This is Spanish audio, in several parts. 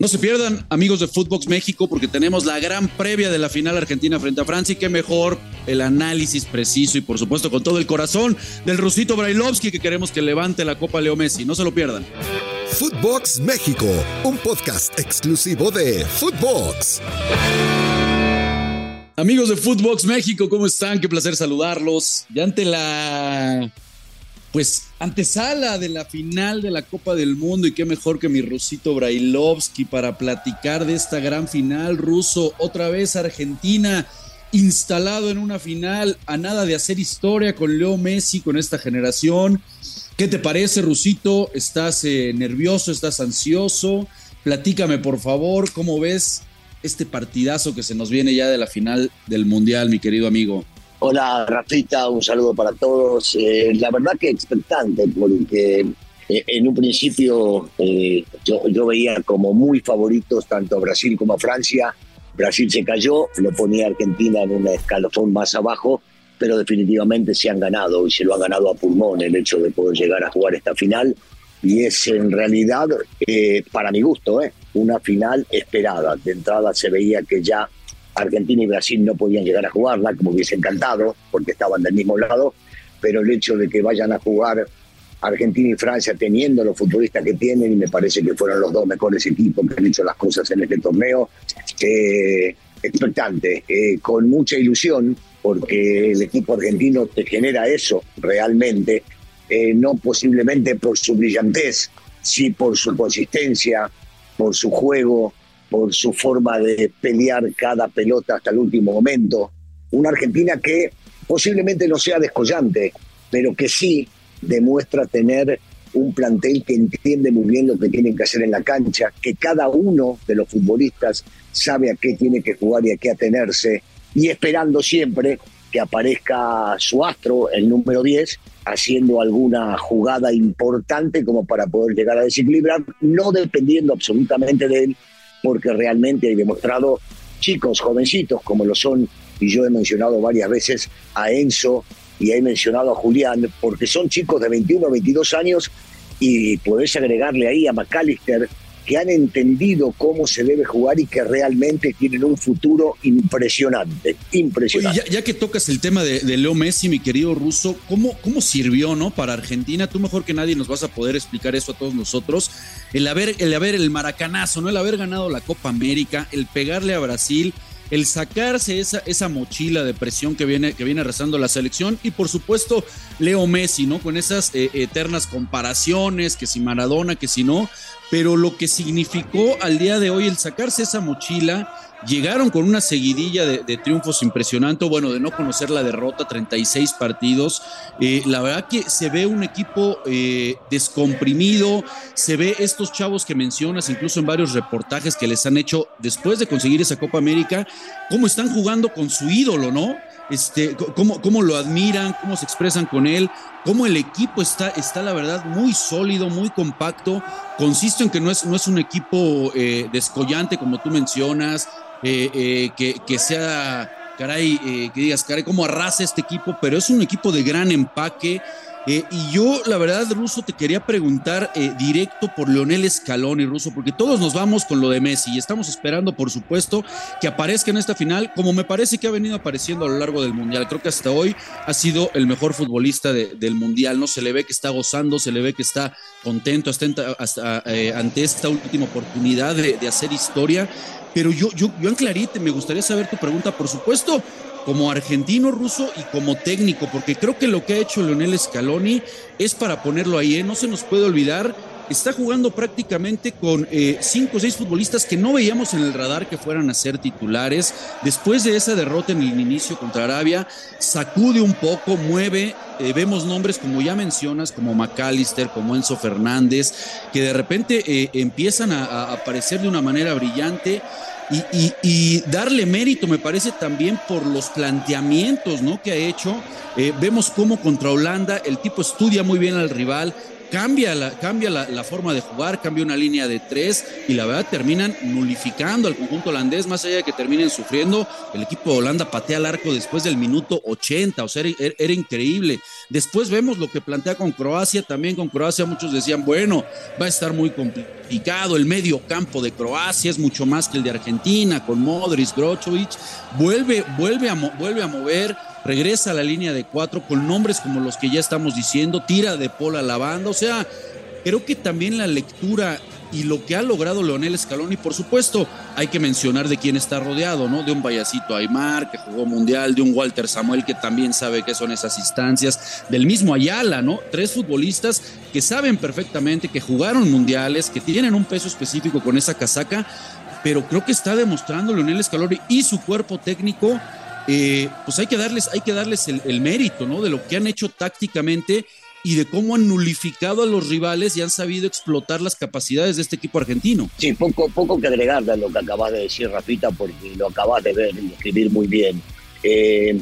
No se pierdan, amigos de Footbox México, porque tenemos la gran previa de la final Argentina frente a Francia y qué mejor el análisis preciso y por supuesto con todo el corazón del Rusito Brailovsky que queremos que levante la Copa Leo Messi. No se lo pierdan. Footbox México, un podcast exclusivo de Footbox. Amigos de Footbox México, ¿cómo están? Qué placer saludarlos. Ya ante la pues antesala de la final de la Copa del Mundo y qué mejor que mi rusito Brailovsky para platicar de esta gran final ruso, otra vez Argentina instalado en una final a nada de hacer historia con Leo Messi, con esta generación. ¿Qué te parece, Rusito? ¿Estás eh, nervioso? ¿Estás ansioso? Platícame, por favor, ¿cómo ves este partidazo que se nos viene ya de la final del Mundial, mi querido amigo? Hola, Rafita, un saludo para todos. Eh, la verdad que expectante, porque eh, en un principio eh, yo, veía como muy favoritos tanto a Brasil como a Francia. Brasil se cayó, lo ponía Argentina en un escalafón más abajo, pero definitivamente se han ganado y se lo ha ganado a pulmón el hecho de poder llegar a jugar esta final. Y es en realidad, para mi gusto, una final esperada. De entrada se veía que ya Argentina y Brasil no podían llegar a jugarla, como hubiese encantado, porque estaban del mismo lado, pero el hecho de que vayan a jugar Argentina y Francia teniendo los futbolistas que tienen, y me parece que fueron los dos mejores equipos que han hecho las cosas en este torneo, eh, expectante, eh, con mucha ilusión, porque el equipo argentino te genera eso realmente, eh, no posiblemente por su brillantez, sí por su consistencia, por su juego, por su forma de pelear cada pelota hasta el último momento. Una Argentina que posiblemente no sea descollante, pero que sí demuestra tener un plantel que entiende muy bien lo que tienen que hacer en la cancha, que cada uno de los futbolistas sabe a qué tiene que jugar y a qué atenerse, y esperando siempre que aparezca su astro, el número 10, haciendo alguna jugada importante como para poder llegar a desequilibrar, no dependiendo absolutamente de él, porque realmente hay demostrado chicos, jovencitos, como lo son, y yo he mencionado varias veces a Enzo y he mencionado a Julián, porque son chicos de 21 22 años y podés agregarle ahí a McAllister, que han entendido cómo se debe jugar y que realmente tienen un futuro impresionante, impresionante. ya, que tocas el tema de, Leo Messi, mi querido ruso, ¿cómo, ¿cómo sirvió no para Argentina? Tú mejor que nadie nos vas a poder explicar eso a todos nosotros. El haber, el haber el maracanazo, ¿no? El haber ganado la Copa América, el pegarle a Brasil, el sacarse esa, esa mochila de presión que viene, que viene rezando la selección y por supuesto Leo Messi, ¿no? Con esas eh, eternas comparaciones, que si Maradona, que si no, pero lo que significó al día de hoy el sacarse esa mochila, llegaron con una seguidilla de, triunfos impresionante, bueno, de no conocer la derrota, 36 partidos, eh, la verdad que se ve un equipo eh, descomprimido, se ve estos chavos que mencionas, incluso en varios reportajes que les han hecho después de conseguir esa Copa América, cómo están jugando con su ídolo, ¿no? este, cómo, cómo, lo admiran, cómo se expresan con él, cómo el equipo está, está la verdad, muy sólido, muy compacto. Consisto en que no es, no es un equipo eh, descollante, como tú mencionas, eh, eh, que, que, sea, caray, que digas, caray, cómo arrasa este equipo, pero es un equipo de gran empaque. Eh, y yo, la verdad, Ruso, te quería preguntar eh, directo por Leonel Scaloni, Ruso, porque todos nos vamos con lo de Messi y estamos esperando, por supuesto, que aparezca en esta final, como me parece que ha venido apareciendo a lo largo del Mundial. Creo que hasta hoy ha sido el mejor futbolista del Mundial, ¿no? Se le ve que está gozando, se le ve que está contento hasta, eh, ante esta última oportunidad de hacer historia. Pero yo, yo, yo en Clarite, me gustaría saber tu pregunta, por supuesto, como argentino ruso y como técnico, porque creo que lo que ha hecho Leonel Scaloni es para ponerlo ahí, ¿eh? no se nos puede olvidar, está jugando prácticamente con eh, cinco o seis futbolistas que no veíamos en el radar que fueran a ser titulares. Después de esa derrota en el inicio contra Arabia, sacude un poco, mueve, eh, vemos nombres como ya mencionas, como McAllister, como Enzo Fernández, que de repente empiezan a aparecer de una manera brillante y, darle mérito, me parece, también por los planteamientos ¿no? que ha hecho. Eh, vemos cómo contra Holanda el tipo estudia muy bien al rival, cambia, la, cambia la, forma de jugar, cambia una línea de tres y la verdad terminan nulificando al conjunto holandés, más allá de que terminen sufriendo, el equipo de Holanda patea al arco después del minuto 80, o sea, era, increíble. Después vemos lo que plantea con Croacia, también con Croacia muchos decían, bueno, va a estar muy complicado, el medio campo de Croacia es mucho más que el de Argentina, con Modric, Grochovic, vuelve, vuelve, a, vuelve a mover regresa a la línea de cuatro con nombres como los que ya estamos diciendo, tira de pola la banda, o sea, creo que también la lectura y lo que ha logrado Leonel Scaloni, por supuesto, hay que mencionar de quién está rodeado, ¿no? De un Bayacito Aymar, que jugó mundial, de un Walter Samuel, que también sabe qué son esas instancias, del mismo Ayala, ¿no? Tres futbolistas que saben perfectamente que jugaron mundiales, que tienen un peso específico con esa casaca, pero creo que está demostrando Leonel Scaloni y su cuerpo técnico eh, pues hay que darles, hay que darles el, mérito, ¿no? De lo que han hecho tácticamente y de cómo han nulificado a los rivales y han sabido explotar las capacidades de este equipo argentino. Sí, poco, poco que agregarle a lo que acabas de decir, Rafita, porque lo acabas de ver y escribir muy bien. Eh,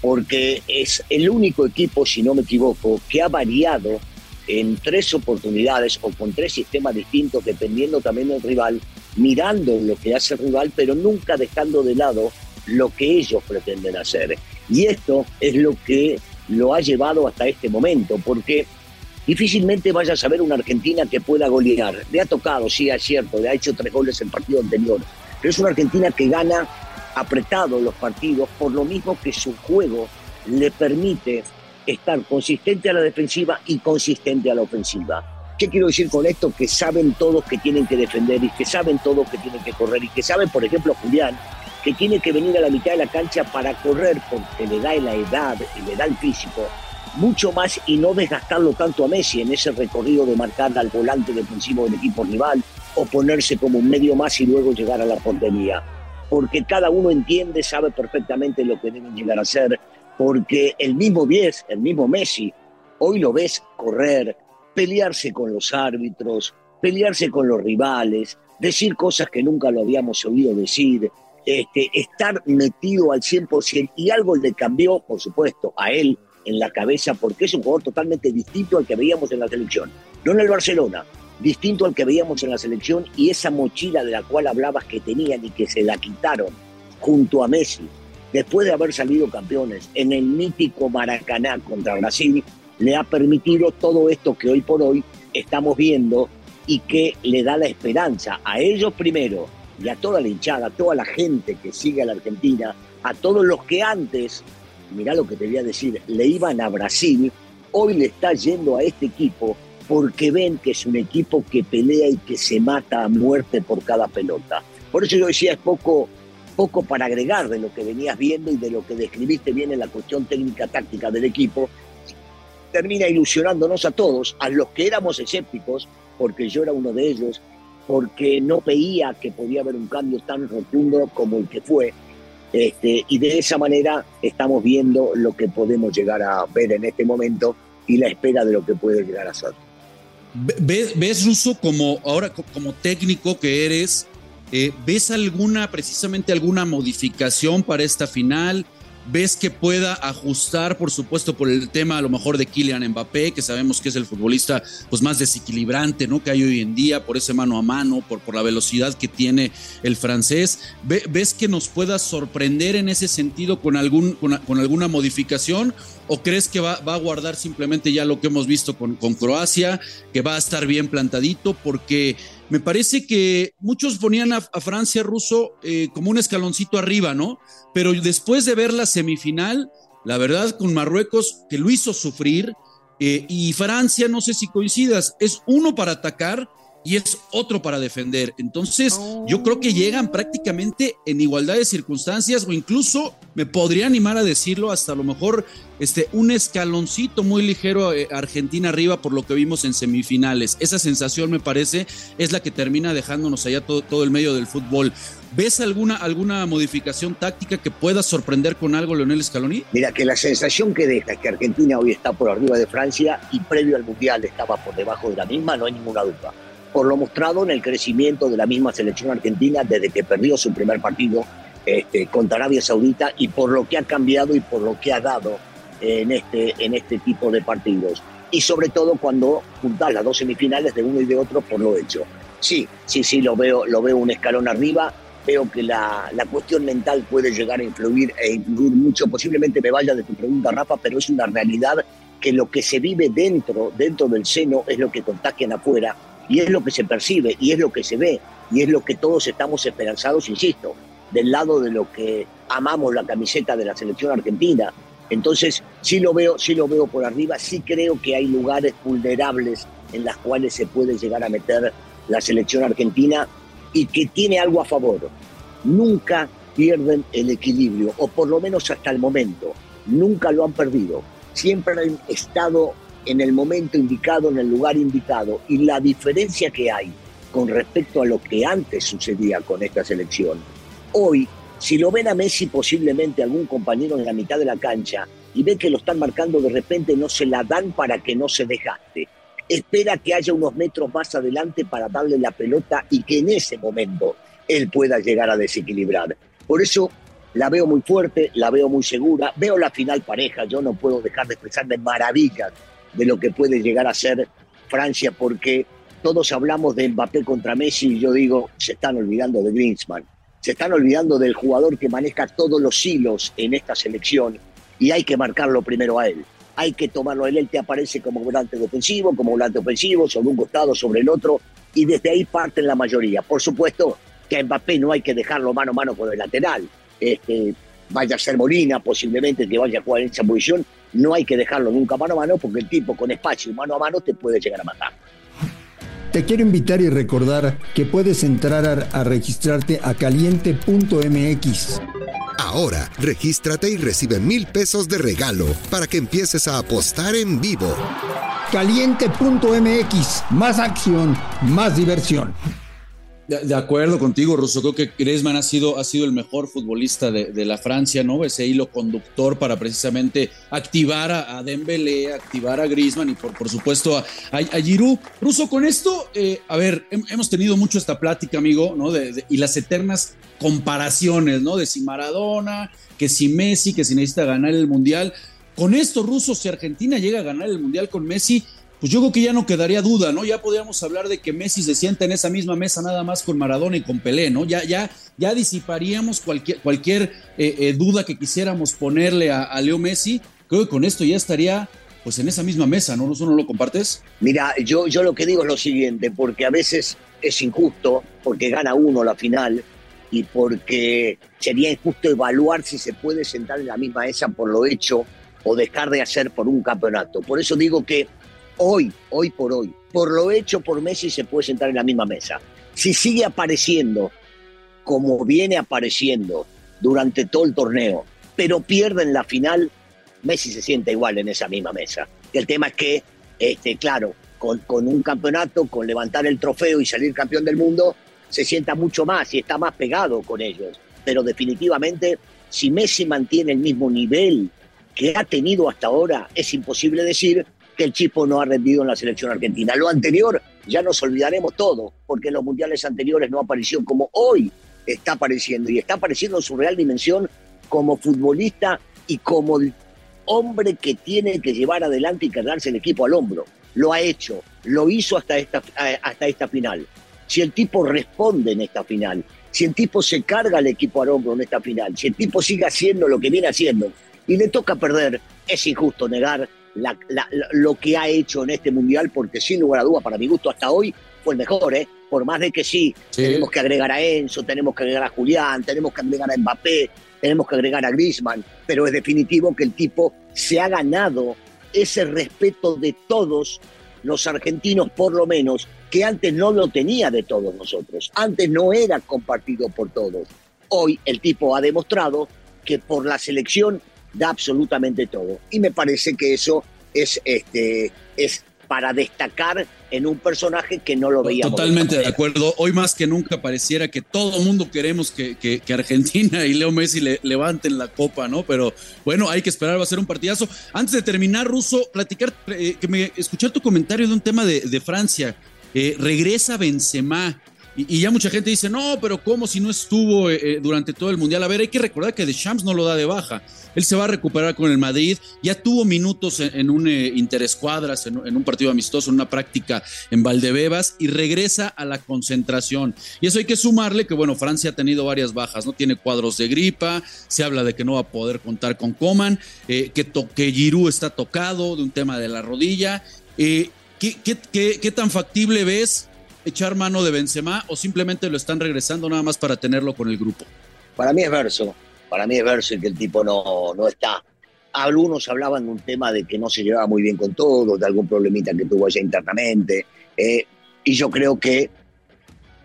porque es el único equipo, si no me equivoco, que ha variado en tres oportunidades o con tres sistemas distintos, dependiendo también del rival, mirando lo que hace el rival, pero nunca dejando de lado lo que ellos pretenden hacer. Y esto es lo que lo ha llevado hasta este momento, porque difícilmente vayas a ver una Argentina que pueda golear. Le ha tocado, sí, es cierto, le ha hecho tres goles en partido anterior, pero es una Argentina que gana apretado los partidos, por lo mismo que su juego le permite estar consistente a la defensiva y consistente a la ofensiva. ¿Qué quiero decir con esto? Que saben todos que tienen que defender y que saben todos que tienen que correr y que saben, por ejemplo, Julián, que tiene que venir a la mitad de la cancha para correr porque le da la edad y le da el físico mucho más y no desgastarlo tanto a Messi en ese recorrido de marcar al volante defensivo del equipo rival o ponerse como un medio más y luego llegar a la portería. Porque cada uno entiende, sabe perfectamente lo que deben llegar a hacer, porque el mismo 10, el mismo Messi, hoy lo ves correr, pelearse con los árbitros, pelearse con los rivales, decir cosas que nunca lo habíamos oído decir, este, estar metido al 100% y algo le cambió, por supuesto, a él en la cabeza porque es un jugador totalmente distinto al que veíamos en la selección. No en el Barcelona, distinto al que veíamos en la selección y esa mochila de la cual hablabas que tenían y que se la quitaron junto a Messi, después de haber salido campeones en el mítico Maracaná contra Brasil, le ha permitido todo esto que hoy por hoy estamos viendo y que le da la esperanza a ellos primero y a toda la hinchada, a toda la gente que sigue a la Argentina, a todos los que antes, mirá lo que te voy a decir, le iban a Brasil, hoy le está yendo a este equipo porque ven que es un equipo que pelea y que se mata a muerte por cada pelota. Por eso yo decía, es poco, poco para agregar de lo que venías viendo y de lo que describiste bien en la cuestión técnica táctica del equipo. Termina ilusionándonos a todos, a los que éramos escépticos, porque yo era uno de ellos, porque no veía que podía haber un cambio tan rotundo como el que fue. Este, y de esa manera estamos viendo lo que podemos llegar a ver en este momento y la espera de lo que puede llegar a ser. ¿Ves, ves Russo, como ahora como técnico que eres? Eh, ¿Ves alguna, precisamente alguna modificación para esta final? Ves que pueda ajustar, por supuesto, por el tema a lo mejor de Kylian Mbappé, que sabemos que es el futbolista pues más desequilibrante, ¿no? Que hay hoy en día por ese mano a mano, por, por la velocidad que tiene el francés. ¿Ves que nos pueda sorprender en ese sentido con, algún, con, alguna modificación? ¿O crees que va, va, a guardar simplemente ya lo que hemos visto con, con Croacia, que va a estar bien plantadito? Porque me parece que muchos ponían a, Francia ruso eh, como un escaloncito arriba, ¿no? Pero después de ver la semifinal, la verdad con Marruecos, que lo hizo sufrir, eh, y Francia, no sé si coincidas, es uno para atacar y es otro para defender. Entonces, yo creo que llegan prácticamente en igualdad de circunstancias o incluso me podría animar a decirlo hasta a lo mejor este un escaloncito muy ligero eh, Argentina arriba por lo que vimos en semifinales. Esa sensación me parece es la que termina dejándonos allá todo, el medio del fútbol. ¿Ves alguna, alguna modificación táctica que pueda sorprender con algo Leonel Scaloni? Mira, que la sensación que deja es que Argentina hoy está por arriba de Francia y previo al Mundial estaba por debajo de la misma, no hay ninguna duda por lo mostrado en el crecimiento de la misma selección argentina desde que perdió su primer partido este, contra Arabia Saudita y por lo que ha cambiado y por lo que ha dado en este, en este tipo de partidos. y sobre todo cuando juntas las dos semifinales de uno y de otro por lo hecho. Sí, sí, sí, lo veo, lo veo un escalón arriba. Veo que la, la cuestión mental puede llegar a influir e influir mucho. Posiblemente me vaya de tu pregunta, Rafa, pero es una realidad que lo que se vive dentro, dentro del seno, es lo que contagian afuera y es lo que se percibe y es lo que se ve y es lo que todos estamos esperanzados, insisto, del lado de lo que amamos la camiseta de la selección argentina. Entonces, sí lo veo, sí lo veo por arriba, sí creo que hay lugares vulnerables en las cuales se puede llegar a meter la selección argentina y que tiene algo a favor. Nunca pierden el equilibrio, o por lo menos hasta el momento, nunca lo han perdido. Siempre han estado en el momento indicado, en el lugar indicado. Y la diferencia que hay con respecto a lo que antes sucedía con esta selección, hoy, si lo ven a Messi posiblemente algún compañero en la mitad de la cancha y ve que lo están marcando de repente, no se la dan para que no se dejaste. Espera que haya unos metros más adelante para darle la pelota y que en ese momento él pueda llegar a desequilibrar. Por eso la veo muy fuerte, la veo muy segura, veo la final pareja, yo no puedo dejar de expresarme maravillas de lo que puede llegar a ser Francia, porque todos hablamos de Mbappé contra Messi y yo digo, se están olvidando de Griezmann, se están olvidando del jugador que maneja todos los hilos en esta selección y hay que marcarlo primero a él. Hay que tomarlo a él, él te aparece como volante defensivo, como volante ofensivo, sobre un costado, sobre el otro, y desde ahí parten la mayoría. Por supuesto que a Mbappé no hay que dejarlo mano a mano con el lateral. Este, vaya a ser Molina, posiblemente que vaya a jugar en esa posición, no hay que dejarlo nunca mano a mano porque el tipo con espacio mano a mano te puede llegar a matar. Te quiero invitar y recordar que puedes entrar a, registrarte a caliente.mx. Ahora, regístrate y recibe mil pesos de regalo para que empieces a apostar en vivo. Caliente.mx, más acción, más diversión. De, acuerdo contigo, Russo. Creo que Griezmann ha sido, ha sido el mejor futbolista de, la Francia, ¿no? Ese hilo conductor para precisamente activar a, Dembélé, activar a Griezmann y por, por supuesto a, a, Giroud. Russo, con esto, eh, a ver, hemos tenido mucho esta plática, amigo, ¿no? y las eternas comparaciones, ¿no? De si Maradona, que si Messi, que si necesita ganar el Mundial. Con esto, Russo, si Argentina llega a ganar el Mundial con Messi, pues yo creo que ya no quedaría duda, ¿no? Ya podríamos hablar de que Messi se sienta en esa misma mesa nada más con Maradona y con Pelé, ¿no? Ya, ya, ya disiparíamos cualquier, eh, eh, duda que quisiéramos ponerle a, Leo Messi. Creo que con esto ya estaría pues en esa misma mesa, ¿no? ¿No lo compartes? Mira, yo, yo lo que digo es lo siguiente, porque a veces es injusto, porque gana uno la final y porque sería injusto evaluar si se puede sentar en la misma mesa por lo hecho o dejar de hacer por un campeonato. Por eso digo que hoy, hoy por hoy, por lo hecho por Messi se puede sentar en la misma mesa. Si sigue apareciendo como viene apareciendo durante todo el torneo, pero pierde en la final, Messi se siente igual en esa misma mesa. el tema es que, este, claro, con, con un campeonato, con levantar el trofeo y salir campeón del mundo, se sienta mucho más y está más pegado con ellos. Pero definitivamente, si Messi mantiene el mismo nivel que ha tenido hasta ahora, es imposible decir que el Chipo no ha rendido en la selección argentina. Lo anterior ya nos olvidaremos todo, porque en los mundiales anteriores no apareció como hoy está apareciendo, y está apareciendo en su real dimensión como futbolista y como hombre que tiene que llevar adelante y cargarse el equipo al hombro. Lo ha hecho, lo hizo hasta esta, hasta esta final. Si el tipo responde en esta final, si el tipo se carga el equipo al hombro en esta final, si el tipo sigue haciendo lo que viene haciendo y le toca perder, es injusto negar lo que ha hecho en este mundial, porque sin lugar a dudas, para mi gusto, hasta hoy fue el mejor, ¿eh? Por más de que sí, tenemos que agregar a Enzo, tenemos que agregar a Julián, tenemos que agregar a Mbappé, tenemos que agregar a Griezmann, pero es definitivo que el tipo se ha ganado ese respeto de todos los argentinos, por lo menos, que antes no lo tenía de todos nosotros. Antes no era compartido por todos. Hoy el tipo ha demostrado que por la selección da absolutamente todo. Y me parece que eso es, este, es para destacar en un personaje que no lo veíamos. Totalmente de, acuerdo. Hoy más que nunca pareciera que todo mundo queremos que, que, Argentina y Leo Messi le, levanten la copa, ¿no? Pero bueno, hay que esperar, va a ser un partidazo. Antes de terminar, Russo, platicar, eh, que me escuchar tu comentario de un tema de, de Francia. Eh, regresa Benzema. Y, ya mucha gente dice, no, pero ¿cómo si no estuvo eh, eh, durante todo el Mundial? A ver, hay que recordar que Deschamps no lo da de baja. Él se va a recuperar con el Madrid. Ya tuvo minutos en, un eh, interescuadras, en, un partido amistoso, en una práctica en Valdebebas y regresa a la concentración. Y eso hay que sumarle que, bueno, Francia ha tenido varias bajas, ¿no? Tiene cuadros de gripa, se habla de que no va a poder contar con Coman, que, que Giroud está tocado de un tema de la rodilla. ¿qué, qué tan factible ves echar mano de Benzema o simplemente lo están regresando nada más para tenerlo con el grupo? Para mí es verso, para mí es verso y que el tipo no, no está. Algunos hablaban de un tema de que no se llevaba muy bien con todos, de algún problemita que tuvo allá internamente. Eh, y yo creo que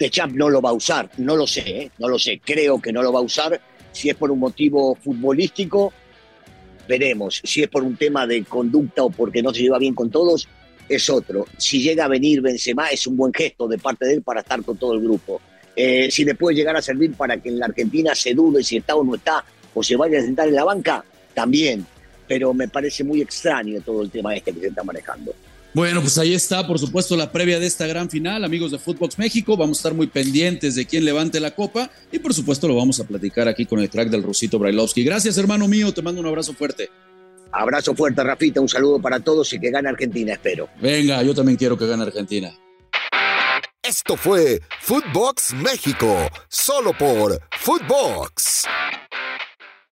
Champ no lo va a usar, no lo sé, eh, no lo sé, creo que no lo va a usar. Si es por un motivo futbolístico, veremos. Si es por un tema de conducta o porque no se lleva bien con todos, es otro. Si llega a venir Benzema, es un buen gesto de parte de él para estar con todo el grupo. Eh, si le puede llegar a servir para que en la Argentina se dude si está o no está, o se vaya a sentar en la banca, también. Pero me parece muy extraño todo el tema este que se está manejando. Bueno, pues ahí está, por supuesto, la previa de esta gran final, amigos de Footbox México. Vamos a estar muy pendientes de quién levante la copa y, por supuesto, lo vamos a platicar aquí con el crack del Rusito Brailovsky. Gracias, hermano mío. Te mando un abrazo fuerte. Abrazo fuerte, Rafita. Un saludo para todos y que gane Argentina, espero. Venga, yo también quiero que gane Argentina. Esto fue Footbox México, solo por Footbox.